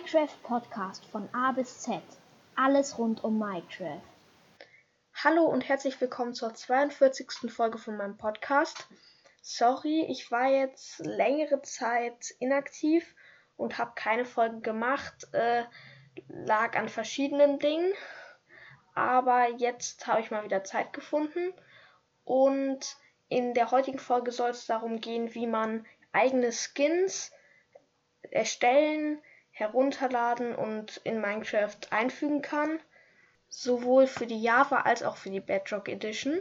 Minecraft Podcast von A bis Z. Alles rund um Minecraft. Hallo und herzlich willkommen zur 42. Folge von meinem Podcast. Sorry, ich war jetzt längere Zeit inaktiv und habe keine Folge gemacht. Äh, lag an verschiedenen Dingen. Aber jetzt habe ich mal wieder Zeit gefunden. Und in der heutigen Folge soll es darum gehen, wie man eigene Skins erstellen, herunterladen und in Minecraft einfügen kann. Sowohl für die Java als auch für die Bedrock Edition.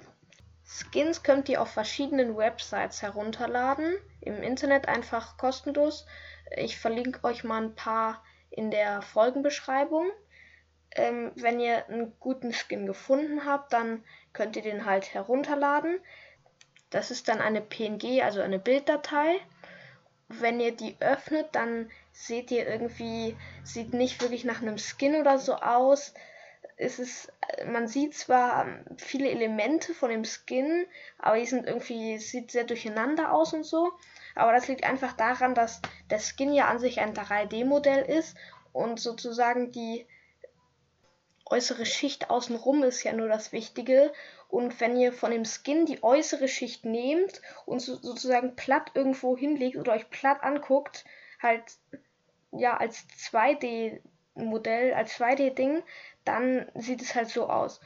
Skins könnt ihr auf verschiedenen Websites herunterladen. Im Internet einfach kostenlos. Ich verlinke euch mal ein paar in der Folgenbeschreibung. Ähm, wenn ihr einen guten Skin gefunden habt, dann könnt ihr den halt herunterladen. Das ist dann eine PNG, also eine Bilddatei wenn ihr die öffnet, dann seht ihr irgendwie, sieht nicht wirklich nach einem Skin oder so aus. Es ist, man sieht zwar viele Elemente von dem Skin, aber die sind irgendwie, sieht sehr durcheinander aus und so. Aber das liegt einfach daran, dass der Skin ja an sich ein 3D-Modell ist und sozusagen die äußere Schicht außenrum ist ja nur das Wichtige. Und wenn ihr von dem Skin die äußere Schicht nehmt und so, sozusagen platt irgendwo hinlegt oder euch platt anguckt, halt ja als 2D-Modell, als 2D-Ding, dann sieht es halt so aus.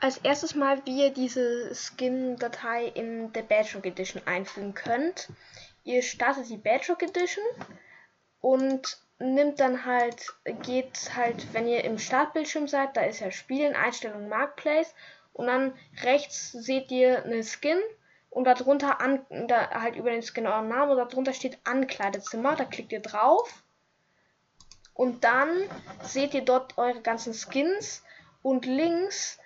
Als erstes mal, wie ihr diese Skin-Datei in der Bedrock Edition einfügen könnt. Ihr startet die Bedrock Edition und nimmt dann halt, geht halt, wenn ihr im Startbildschirm seid, da ist ja Spielen, Einstellungen, Marketplace und dann rechts seht ihr eine Skin und darunter an, da halt über den Skin euren Namen und darunter steht Ankleidezimmer, da klickt ihr drauf. Und dann seht ihr dort eure ganzen Skins und links,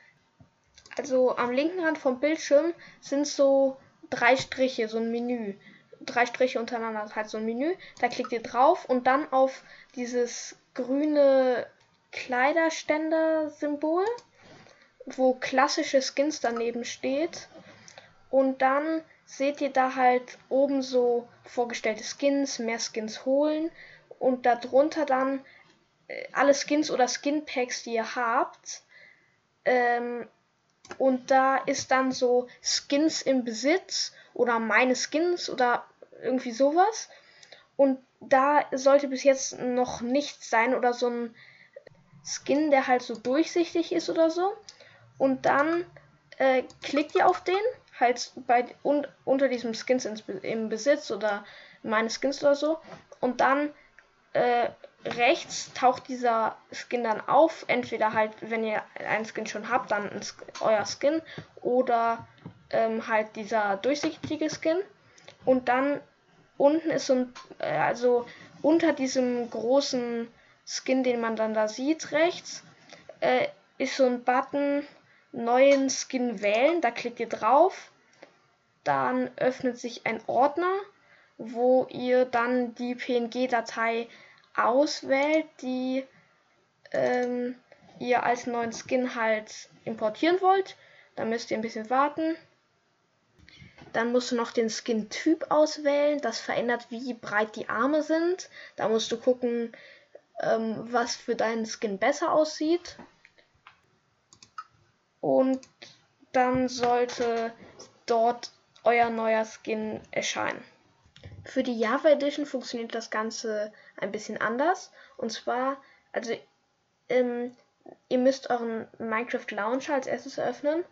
also am linken Rand vom Bildschirm sind so drei Striche, so ein Menü drei Striche untereinander, das heißt so ein Menü. Da klickt ihr drauf und dann auf dieses grüne Kleiderständer-Symbol, wo klassische Skins daneben steht. Und dann seht ihr da halt oben so vorgestellte Skins, mehr Skins holen und darunter dann äh, alle Skins oder Skin-Packs, die ihr habt. Ähm, und da ist dann so Skins im Besitz oder meine Skins oder irgendwie sowas. Und da sollte bis jetzt noch nichts sein oder so ein Skin, der halt so durchsichtig ist oder so. Und dann äh, klickt ihr auf den, halt bei un, unter diesem Skins ins, im Besitz oder meine Skins oder so. Und dann äh, rechts taucht dieser Skin dann auf. Entweder halt, wenn ihr einen Skin schon habt, dann euer Skin oder ähm, halt dieser durchsichtige Skin. Und dann unten ist so ein, äh, also unter diesem großen Skin, den man dann da sieht, rechts, äh, ist so ein Button neuen Skin wählen. Da klickt ihr drauf. Dann öffnet sich ein Ordner, wo ihr dann die PNG-Datei auswählt, die ähm, ihr als neuen Skin halt importieren wollt. Da müsst ihr ein bisschen warten. Dann musst du noch den Skin-Typ auswählen. Das verändert, wie breit die Arme sind. Da musst du gucken, ähm, was für deinen Skin besser aussieht. Und dann sollte dort euer neuer Skin erscheinen. Für die Java Edition funktioniert das Ganze ein bisschen anders. Und zwar, also ähm, ihr müsst euren Minecraft Launcher als erstes öffnen.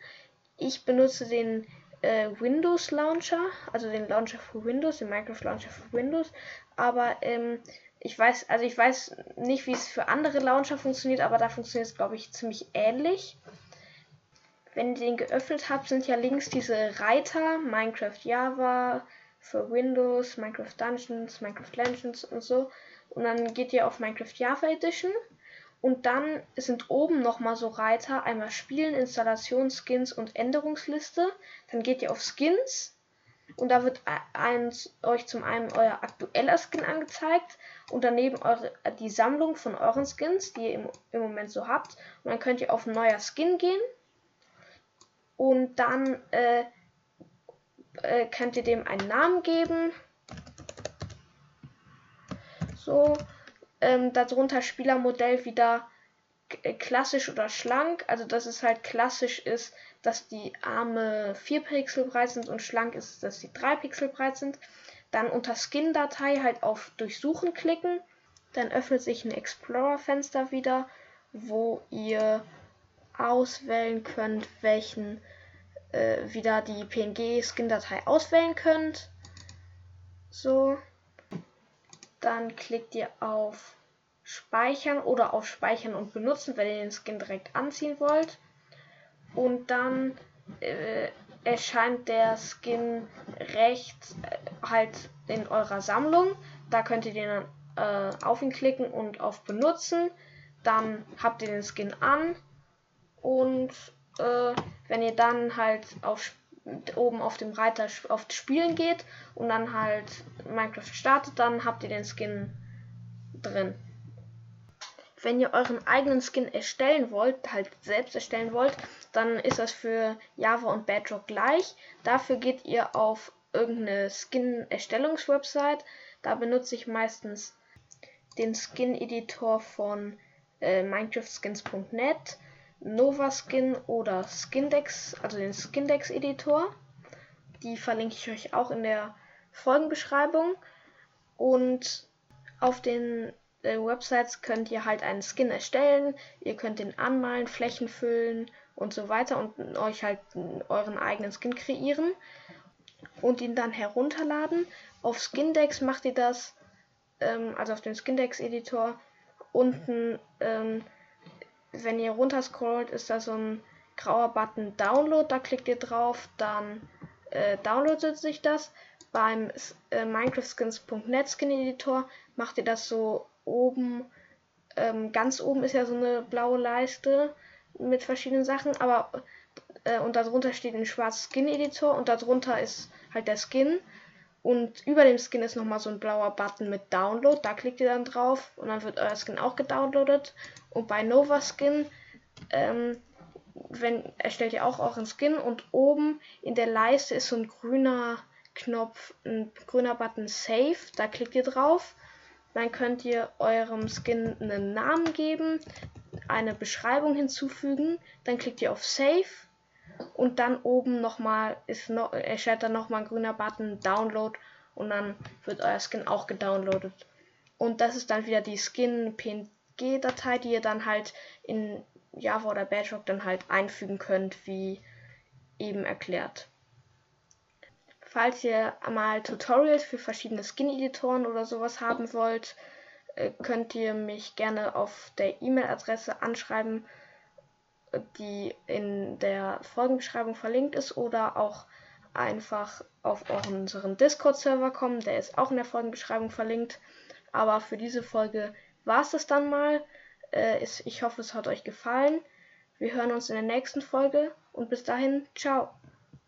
Ich benutze den äh, Windows Launcher, also den Launcher für Windows, den Minecraft Launcher für Windows. Aber ähm, ich weiß, also ich weiß nicht, wie es für andere Launcher funktioniert, aber da funktioniert es, glaube ich, ziemlich ähnlich. Wenn ihr den geöffnet habt, sind ja links diese Reiter, Minecraft Java für Windows, Minecraft Dungeons, Minecraft Legends und so. Und dann geht ihr auf Minecraft Java Edition und dann sind oben nochmal so Reiter, einmal Spielen, Installation, Skins und Änderungsliste. Dann geht ihr auf Skins und da wird eins, euch zum einen euer aktueller Skin angezeigt und daneben eure, die Sammlung von euren Skins, die ihr im, im Moment so habt. Und dann könnt ihr auf neuer Skin gehen und dann äh, äh, könnt ihr dem einen Namen geben. So, Ähm, darunter Spielermodell wieder äh, klassisch oder schlank. Also dass es halt klassisch ist, dass die Arme 4 Pixel breit sind und schlank ist, dass sie 3 Pixel breit sind. Dann unter Skin-Datei halt auf Durchsuchen klicken. Dann öffnet sich ein Explorer-Fenster wieder, wo ihr auswählen könnt, welchen äh, wieder die PNG-Skin-Datei auswählen könnt. So. Dann klickt ihr auf Speichern oder auf Speichern und Benutzen, wenn ihr den Skin direkt anziehen wollt. Und dann äh, erscheint der Skin rechts äh, halt in eurer Sammlung. Da könnt ihr den dann äh, auf ihn klicken und auf Benutzen. Dann habt ihr den Skin an. Und äh, wenn ihr dann halt auf oben auf dem Reiter auf Spielen geht und dann halt Minecraft startet, dann habt ihr den Skin drin. Wenn ihr euren eigenen Skin erstellen wollt, halt selbst erstellen wollt, dann ist das für Java und Bedrock gleich. Dafür geht ihr auf irgendeine Skin-Erstellungswebsite. Da benutze ich meistens den Skin-Editor von äh, minecraftskins.net, Novaskin oder Skindex, also den Skindex-Editor. Die verlinke ich euch auch in der Folgenbeschreibung. Und auf den äh, Websites könnt ihr halt einen Skin erstellen, ihr könnt den anmalen, Flächen füllen und so weiter und euch halt euren eigenen Skin kreieren und ihn dann herunterladen. Auf Skindex macht ihr das, ähm, also auf dem Skindex-Editor, unten, ähm, wenn ihr runterscrollt, ist da so ein grauer Button Download, da klickt ihr drauf, dann äh, downloadet sich das. Beim äh, minecraftskins.net Skin Editor macht ihr das so oben, ähm, ganz oben ist ja so eine blaue Leiste mit verschiedenen Sachen, aber äh, und darunter steht ein schwarzer Skin Editor und darunter ist halt der Skin. Und über dem Skin ist nochmal so ein blauer Button mit Download, da klickt ihr dann drauf und dann wird euer Skin auch gedownloadet und bei Nova Skin ähm, wenn erstellt ihr auch euren Skin und oben in der Leiste ist so ein grüner Knopf, ein grüner Button Save, da klickt ihr drauf dann könnt ihr eurem Skin einen Namen geben, eine Beschreibung hinzufügen. Dann klickt ihr auf Save und dann oben nochmal ist noch, erscheint dann nochmal ein grüner Button Download und dann wird euer Skin auch gedownloadet. Und das ist dann wieder die Skin PNG-Datei, die ihr dann halt in Java oder Bedrock dann halt einfügen könnt, wie eben erklärt. Falls ihr mal Tutorials für verschiedene Skin-Editoren oder sowas haben wollt, äh, könnt ihr mich gerne auf der E-Mail-Adresse anschreiben, die in der Folgenbeschreibung verlinkt ist, oder auch einfach auf unseren Discord-Server kommen, der ist auch in der Folgenbeschreibung verlinkt. Aber für diese Folge war es das dann mal. Äh, ich hoffe, es hat euch gefallen. Wir hören uns in der nächsten Folge und bis dahin, ciao.